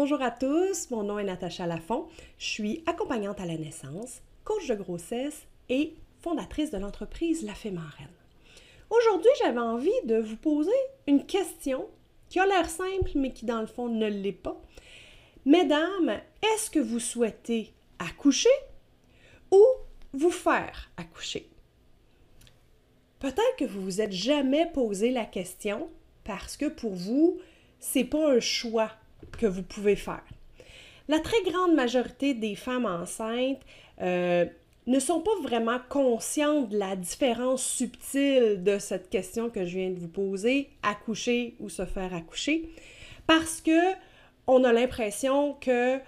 Bonjour à tous, mon nom est Natacha Lafont. Je suis accompagnante à la naissance, coach de grossesse et fondatrice de l'entreprise La Fée Marraine. Aujourd'hui, j'avais envie de vous poser une question qui a l'air simple, mais qui dans le fond ne l'est pas. Mesdames, est-ce que vous souhaitez accoucher ou vous faire accoucher? Peut-être que vous vous êtes jamais posé la question parce que pour vous, c'est pas un choix que vous pouvez faire. La très grande majorité des femmes enceintes euh, ne sont pas vraiment conscientes de la différence subtile de cette question que je viens de vous poser, accoucher ou se faire accoucher, parce que on a l'impression que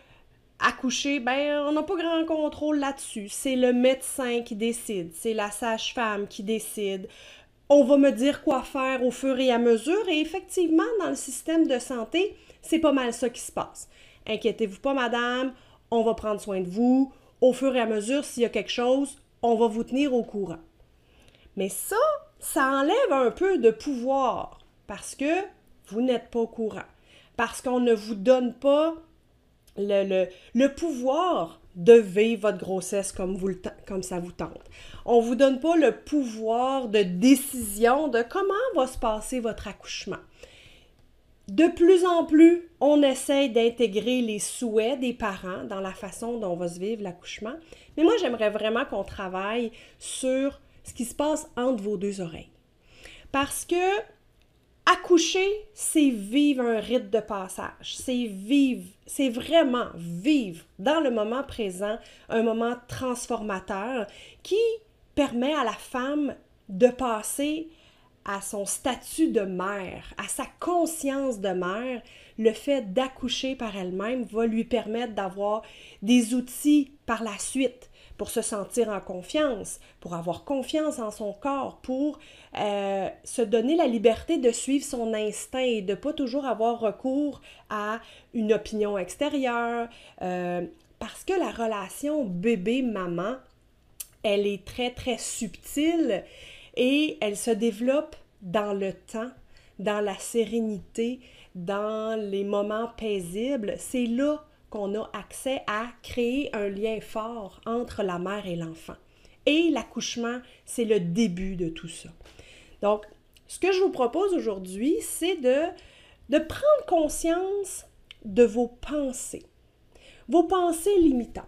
accoucher, ben, on n'a pas grand contrôle là-dessus. C'est le médecin qui décide, c'est la sage-femme qui décide. On va me dire quoi faire au fur et à mesure. Et effectivement, dans le système de santé, c'est pas mal ça qui se passe. Inquiétez-vous pas, madame, on va prendre soin de vous. Au fur et à mesure, s'il y a quelque chose, on va vous tenir au courant. Mais ça, ça enlève un peu de pouvoir parce que vous n'êtes pas au courant. Parce qu'on ne vous donne pas le, le, pouvoir de vivre votre grossesse comme, vous, comme ça vous tente. On ne vous donne pas le pouvoir de décision de comment va se passer votre accouchement. De plus en plus, on essaye d'intégrer les souhaits des parents dans la façon dont va se vivre l'accouchement. Mais moi, j'aimerais vraiment qu'on travaille sur ce qui se passe entre vos deux oreilles. Parce que accoucher, c'est vivre un rite de passage. C'est vivre, c'est vraiment vivre dans le moment présent un moment transformateur qui permet à la femme de passer à son statut de mère, à sa conscience de mère, le fait d'accoucher par elle-même va lui permettre d'avoir des outils par la suite pour se sentir en confiance, pour avoir confiance en son corps, pour euh, se donner la liberté de suivre son instinct et de pas toujours avoir recours à une opinion extérieure, euh, parce que la relation bébé-maman, elle est très très subtile et elle se développe dans le temps, dans la sérénité, dans les moments paisibles. C'est là qu'on a accès à créer un lien fort entre la mère et l'enfant. Et l'accouchement, c'est le début de tout ça. Donc, ce que je vous propose aujourd'hui, c'est de, de prendre conscience de vos pensées, vos pensées limitantes.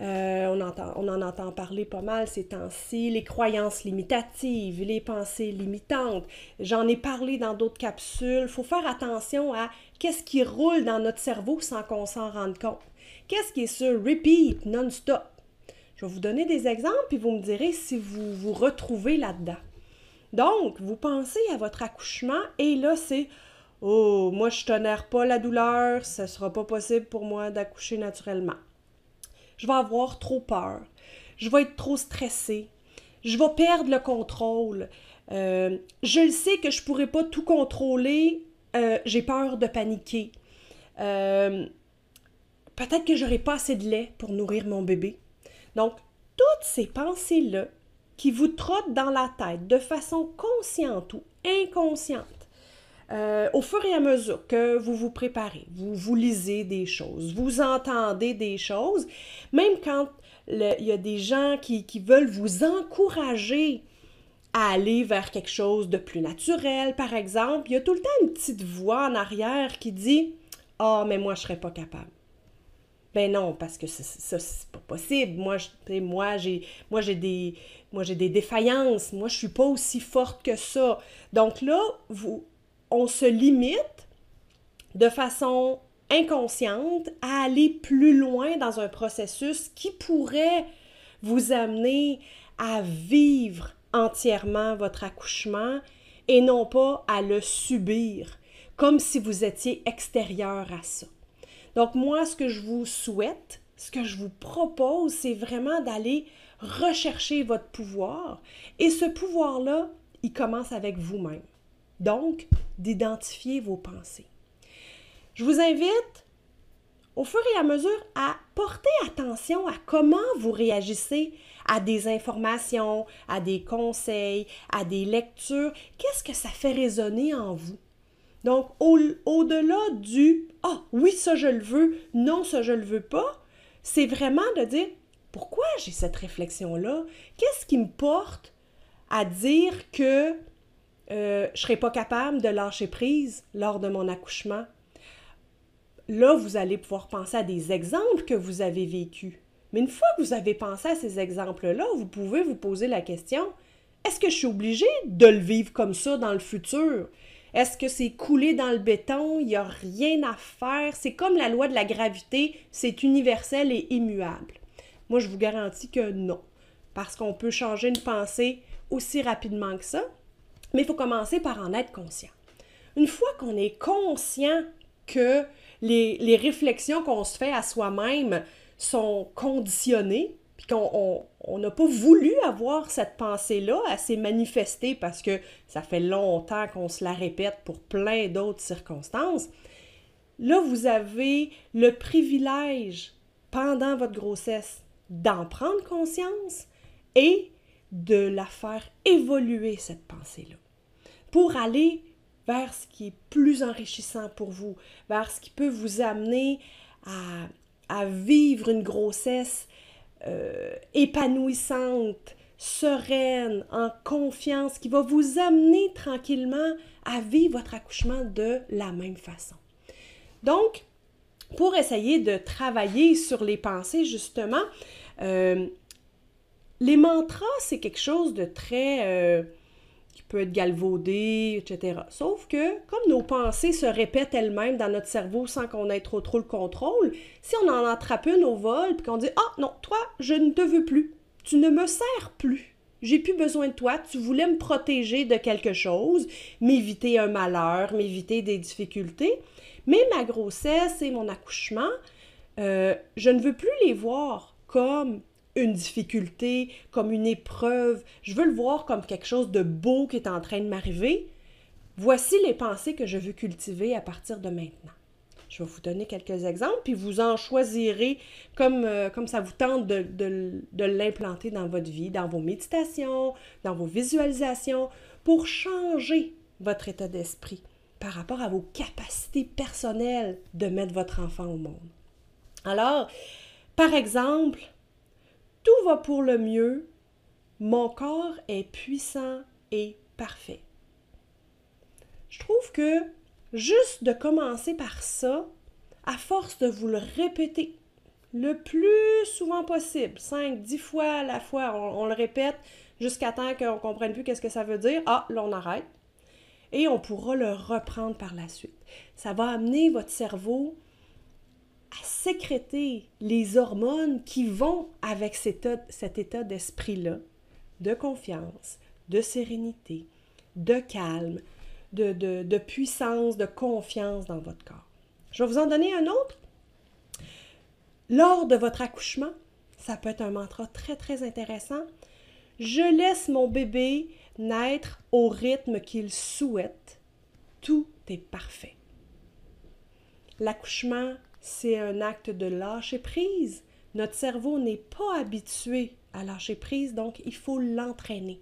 Euh, on, entend, en entend parler pas mal ces temps-ci, les croyances limitatives, les pensées limitantes. J'en ai parlé dans d'autres capsules. Il faut faire attention à qu'est-ce qui roule dans notre cerveau sans qu'on s'en rende compte. Qu'est-ce qui est sur repeat non-stop? Je vais vous donner des exemples, puis vous me direz si vous vous retrouvez là-dedans. Donc, vous pensez à votre accouchement et là, c'est Oh, moi, je tolère pas la douleur, ce sera pas possible pour moi d'accoucher naturellement je vais avoir trop peur, je vais être trop stressée, je vais perdre le contrôle, euh, je le sais que je ne pourrai pas tout contrôler, euh, j'ai peur de paniquer. Euh, peut-être que j'aurai pas assez de lait pour nourrir mon bébé. Donc, toutes ces pensées-là qui vous trottent dans la tête de façon consciente ou inconsciente, euh, au fur et à mesure que vous vous préparez, vous, vous lisez des choses, vous entendez des choses, même quand il y a des gens qui, veulent vous encourager à aller vers quelque chose de plus naturel, par exemple, il y a tout le temps une petite voix en arrière qui dit Ah, mais moi, je ne serais pas capable. Ben non, parce que ça, c'est pas possible. Moi, moi, j'ai, moi, j'ai des, moi, j'ai des défaillances. Moi, je suis pas aussi forte que ça. Donc là, vous, on se limite de façon inconsciente à aller plus loin dans un processus qui pourrait vous amener à vivre entièrement votre accouchement et non pas à le subir, comme si vous étiez extérieur à ça. Donc moi, ce que je vous souhaite, ce que je vous propose, c'est vraiment d'aller rechercher votre pouvoir. Et ce pouvoir-là, il commence avec vous-même. Donc, d'identifier vos pensées. Je vous invite au fur et à mesure à porter attention à comment vous réagissez à des informations, à des conseils, à des lectures. Qu'est-ce que ça fait résonner en vous? Donc, au-delà du Ah, oui, ça je le veux, non, ça je le veux pas, c'est vraiment de dire pourquoi j'ai cette réflexion-là? Qu'est-ce qui me porte à dire que euh, je ne serai pas capable de lâcher prise lors de mon accouchement? Là, vous allez pouvoir penser à des exemples que vous avez vécus. Mais une fois que vous avez pensé à ces exemples-là, vous pouvez vous poser la question, est-ce que je suis obligée de le vivre comme ça dans le futur? Est-ce que c'est coulé dans le béton? Il n'y a rien à faire? C'est comme la loi de la gravité, c'est universel et immuable. Moi, je vous garantis que non, parce qu'on peut changer une pensée aussi rapidement que ça, mais il faut commencer par en être conscient. Une fois qu'on est conscient que les, les réflexions qu'on se fait à soi-même sont conditionnées, puis qu'on n'a pas voulu avoir cette pensée-là, à s'est manifestée parce que ça fait longtemps qu'on se la répète pour plein d'autres circonstances, là, vous avez le privilège pendant votre grossesse d'en prendre conscience et de la faire évoluer, cette pensée-là, pour aller vers ce qui est plus enrichissant pour vous, vers ce qui peut vous amener à, vivre une grossesse euh, épanouissante, sereine, en confiance, qui va vous amener tranquillement à vivre votre accouchement de la même façon. Donc, pour essayer de travailler sur les pensées, justement, euh, les mantras, c'est quelque chose de très... Euh, qui peut être galvaudé, etc. Sauf que, comme nos pensées se répètent elles-mêmes dans notre cerveau sans qu'on ait trop trop le contrôle, si on en attrape une au vol, puis qu'on dit « Ah non, toi, je ne te veux plus. Tu ne me sers plus. J'ai plus besoin de toi. Tu voulais me protéger de quelque chose, m'éviter un malheur, m'éviter des difficultés. Mais ma grossesse et mon accouchement, euh, je ne veux plus les voir comme une difficulté, comme une épreuve. Je veux le voir comme quelque chose de beau qui est en train de m'arriver. Voici les pensées que je veux cultiver à partir de maintenant. Je vais vous donner quelques exemples, puis vous en choisirez comme, euh, ça vous tente de l'implanter dans votre vie, dans vos méditations, dans vos visualisations, pour changer votre état d'esprit par rapport à vos capacités personnelles de mettre votre enfant au monde. Alors, par exemple, va pour le mieux, mon corps est puissant et parfait. Je trouve que juste de commencer par ça, à force de vous le répéter le plus souvent possible, 5, 10 fois à la fois, on, le répète jusqu'à temps qu'on ne comprenne plus qu'est-ce que ça veut dire. Ah, là, on arrête. Et on pourra le reprendre par la suite. Ça va amener votre cerveau à sécréter les hormones qui vont avec cet état, d'esprit-là, de confiance, de sérénité, de calme, de, de, puissance, de confiance dans votre corps. Je vais vous en donner un autre. Lors de votre accouchement, ça peut être un mantra très très intéressant. Je laisse mon bébé naître au rythme qu'il souhaite. Tout est parfait. L'accouchement c'est un acte de lâcher prise. Notre cerveau n'est pas habitué à lâcher prise, donc il faut l'entraîner.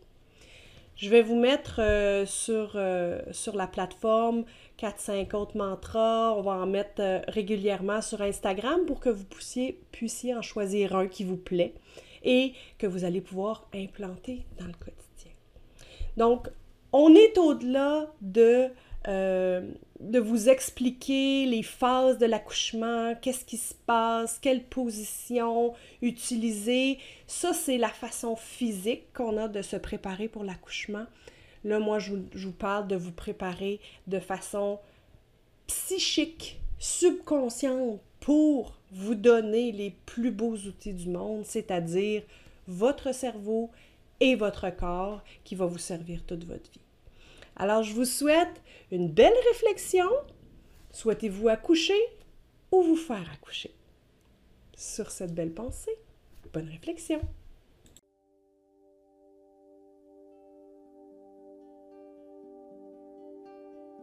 Je vais vous mettre euh, sur, euh, sur la plateforme 4-5 autres mantras. On va en mettre euh, régulièrement sur Instagram pour que vous puissiez, puissiez en choisir un qui vous plaît et que vous allez pouvoir implanter dans le quotidien. Donc, on est au-delà de euh, de vous expliquer les phases de l'accouchement, qu'est-ce qui se passe, quelle position utiliser. Ça, c'est la façon physique qu'on a de se préparer pour l'accouchement. Là, moi, je vous, parle de vous préparer de façon psychique, subconsciente, pour vous donner les plus beaux outils du monde, c'est-à-dire votre cerveau et votre corps qui va vous servir toute votre vie. Alors, je vous souhaite une belle réflexion. Souhaitez-vous accoucher ou vous faire accoucher? Sur cette belle pensée, bonne réflexion.